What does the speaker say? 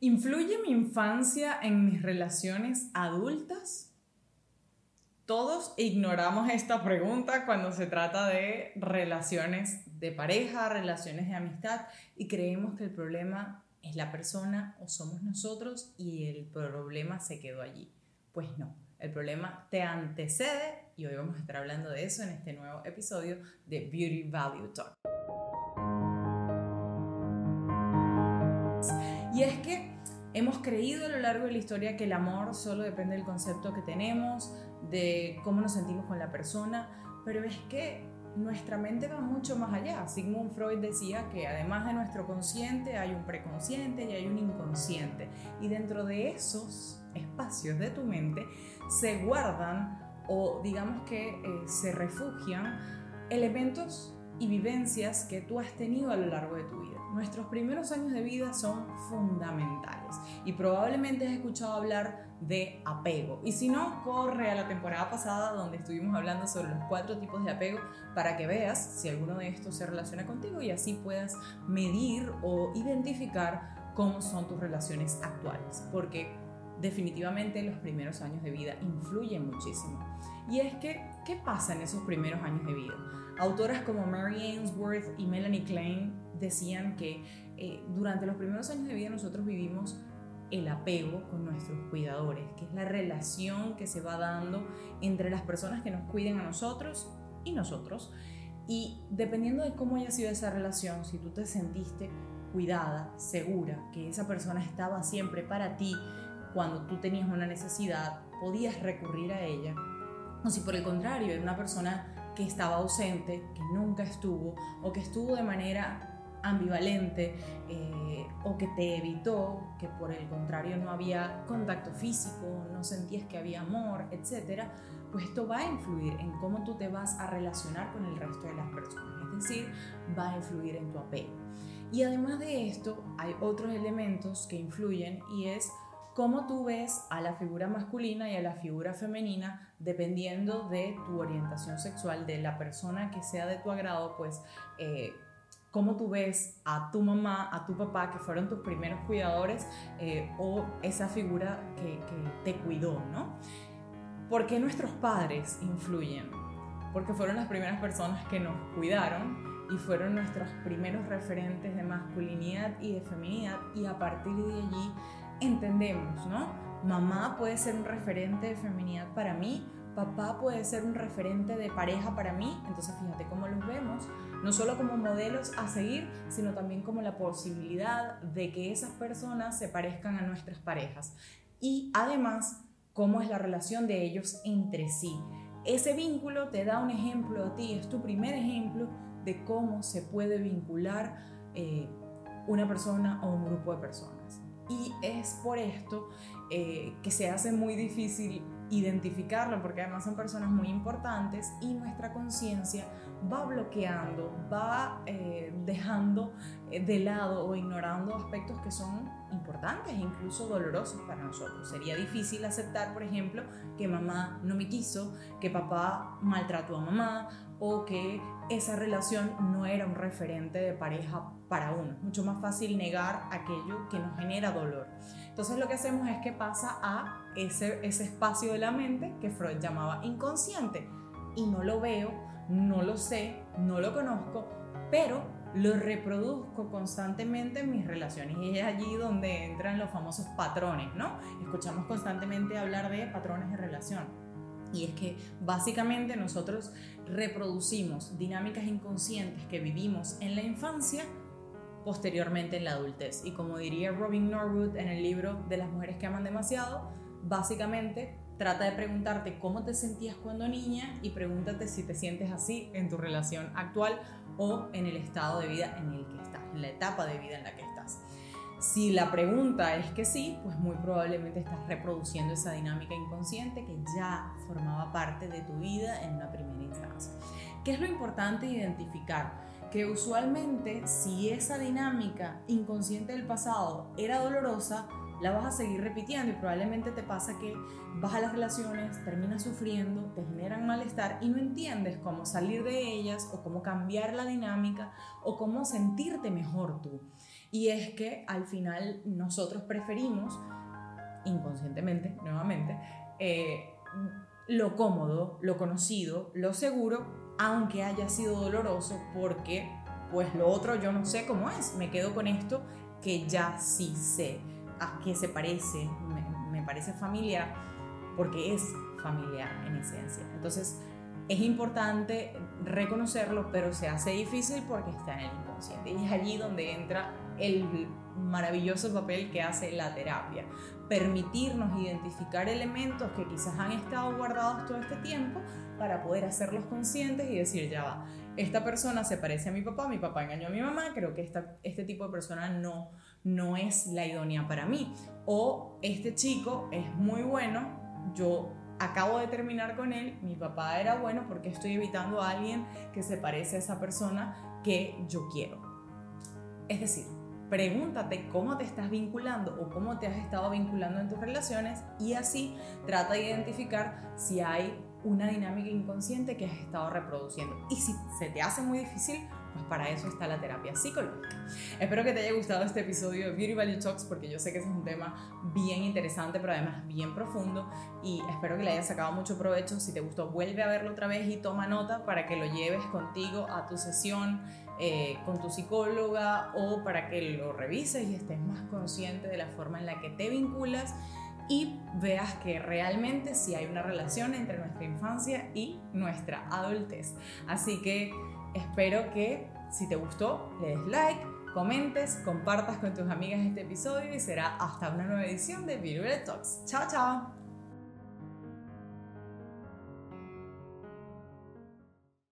¿Influye mi infancia en mis relaciones adultas? Todos ignoramos esta pregunta cuando se trata de relaciones de pareja, relaciones de amistad y creemos que el problema es la persona o somos nosotros y el problema se quedó allí. Pues no, el problema te antecede y hoy vamos a estar hablando de eso en este nuevo episodio de Beauty Value Talk. Y es que hemos creído a lo largo de la historia que el amor solo depende del concepto que tenemos, de cómo nos sentimos con la persona, pero es que nuestra mente va mucho más allá. Sigmund Freud decía que además de nuestro consciente hay un preconsciente y hay un inconsciente. Y dentro de esos espacios de tu mente se guardan o digamos que eh, se refugian elementos y vivencias que tú has tenido a lo largo de tu vida. Nuestros primeros años de vida son fundamentales y probablemente has escuchado hablar de apego. Y si no, corre a la temporada pasada donde estuvimos hablando sobre los cuatro tipos de apego para que veas si alguno de estos se relaciona contigo y así puedas medir o identificar cómo son tus relaciones actuales. Porque definitivamente los primeros años de vida influyen muchísimo. Y es que, ¿qué pasa en esos primeros años de vida? Autoras como Mary Ainsworth y Melanie Klein decían que eh, durante los primeros años de vida nosotros vivimos el apego con nuestros cuidadores, que es la relación que se va dando entre las personas que nos cuiden a nosotros y nosotros. Y dependiendo de cómo haya sido esa relación, si tú te sentiste cuidada, segura, que esa persona estaba siempre para ti cuando tú tenías una necesidad, podías recurrir a ella, o si por el contrario era una persona que estaba ausente, que nunca estuvo, o que estuvo de manera ambivalente, eh, o que te evitó, que por el contrario no había contacto físico, no sentías que había amor, etc., pues esto va a influir en cómo tú te vas a relacionar con el resto de las personas, es decir, va a influir en tu apego. Y además de esto, hay otros elementos que influyen y es cómo tú ves a la figura masculina y a la figura femenina dependiendo de tu orientación sexual, de la persona que sea de tu agrado, pues eh, cómo tú ves a tu mamá, a tu papá, que fueron tus primeros cuidadores, eh, o esa figura que, te cuidó, ¿no? ¿Por qué nuestros padres influyen? Porque fueron las primeras personas que nos cuidaron y fueron nuestros primeros referentes de masculinidad y de feminidad y a partir de allí entendemos, ¿no? Mamá puede ser un referente de feminidad para mí, papá puede ser un referente de pareja para mí, entonces fíjate cómo los vemos, no solo como modelos a seguir, sino también como la posibilidad de que esas personas se parezcan a nuestras parejas. Y además, cómo es la relación de ellos entre sí. Ese vínculo te da un ejemplo a ti, es tu primer ejemplo de cómo se puede vincular eh, una persona o un grupo de personas. Y es por esto eh, que se hace muy difícil identificarlo, porque además son personas muy importantes y nuestra conciencia va bloqueando, va eh, dejando eh, de lado o ignorando aspectos que son importantes e incluso dolorosos para nosotros. Sería difícil aceptar, por ejemplo, que mamá no me quiso, que papá maltrató a mamá o que esa relación no era un referente de pareja para uno. Mucho más fácil negar aquello que nos genera dolor. Entonces lo que hacemos es que pasa a ese, ese espacio de la mente que Freud llamaba inconsciente. Y no lo veo, no lo sé, no lo conozco, pero lo reproduzco constantemente en mis relaciones y es allí donde entran los famosos patrones, ¿no? Escuchamos constantemente hablar de patrones de relación. Y es que básicamente nosotros reproducimos dinámicas inconscientes que vivimos en la infancia posteriormente en la adultez. Y como diría Robin Norwood en el libro de las mujeres que aman demasiado, básicamente trata de preguntarte cómo te sentías cuando niña y pregúntate si te sientes así en tu relación actual o en el estado de vida en el que estás, en la etapa de vida en la que estás. Si la pregunta es que sí, pues muy probablemente estás reproduciendo esa dinámica inconsciente que ya formaba parte de tu vida en una primera instancia. ¿Qué es lo importante identificar? que usualmente si esa dinámica inconsciente del pasado era dolorosa, la vas a seguir repitiendo y probablemente te pasa que vas a las relaciones, terminas sufriendo, te generan malestar y no entiendes cómo salir de ellas o cómo cambiar la dinámica o cómo sentirte mejor tú. Y es que al final nosotros preferimos, inconscientemente, nuevamente, eh, lo cómodo, lo conocido, lo seguro, aunque haya sido doloroso, porque pues lo otro yo no sé cómo es, me quedo con esto que ya sí sé, a qué se parece, me, me parece familiar, porque es familiar en esencia. Entonces, es importante reconocerlo, pero se hace difícil porque está en el inconsciente. Y es allí donde entra el maravilloso papel que hace la terapia. Permitirnos identificar elementos que quizás han estado guardados todo este tiempo para poder hacerlos conscientes y decir, ya va, esta persona se parece a mi papá, mi papá engañó a mi mamá, creo que esta, este tipo de persona no, no es la idónea para mí. O este chico es muy bueno, yo acabo de terminar con él, mi papá era bueno porque estoy evitando a alguien que se parece a esa persona que yo quiero. Es decir, pregúntate cómo te estás vinculando o cómo te has estado vinculando en tus relaciones y así trata de identificar si hay una dinámica inconsciente que has estado reproduciendo. Y si se te hace muy difícil, pues para eso está la terapia psicológica. Espero que te haya gustado este episodio de Beauty Value Talks porque yo sé que es un tema bien interesante, pero además bien profundo y espero que le hayas sacado mucho provecho. Si te gustó, vuelve a verlo otra vez y toma nota para que lo lleves contigo a tu sesión eh, con tu psicóloga o para que lo revises y estés más consciente de la forma en la que te vinculas y veas que realmente sí hay una relación entre nuestra infancia y nuestra adultez. Así que espero que si te gustó, le des like, comentes, compartas con tus amigas este episodio y será hasta una nueva edición de Virtual Talks. Chao, chao.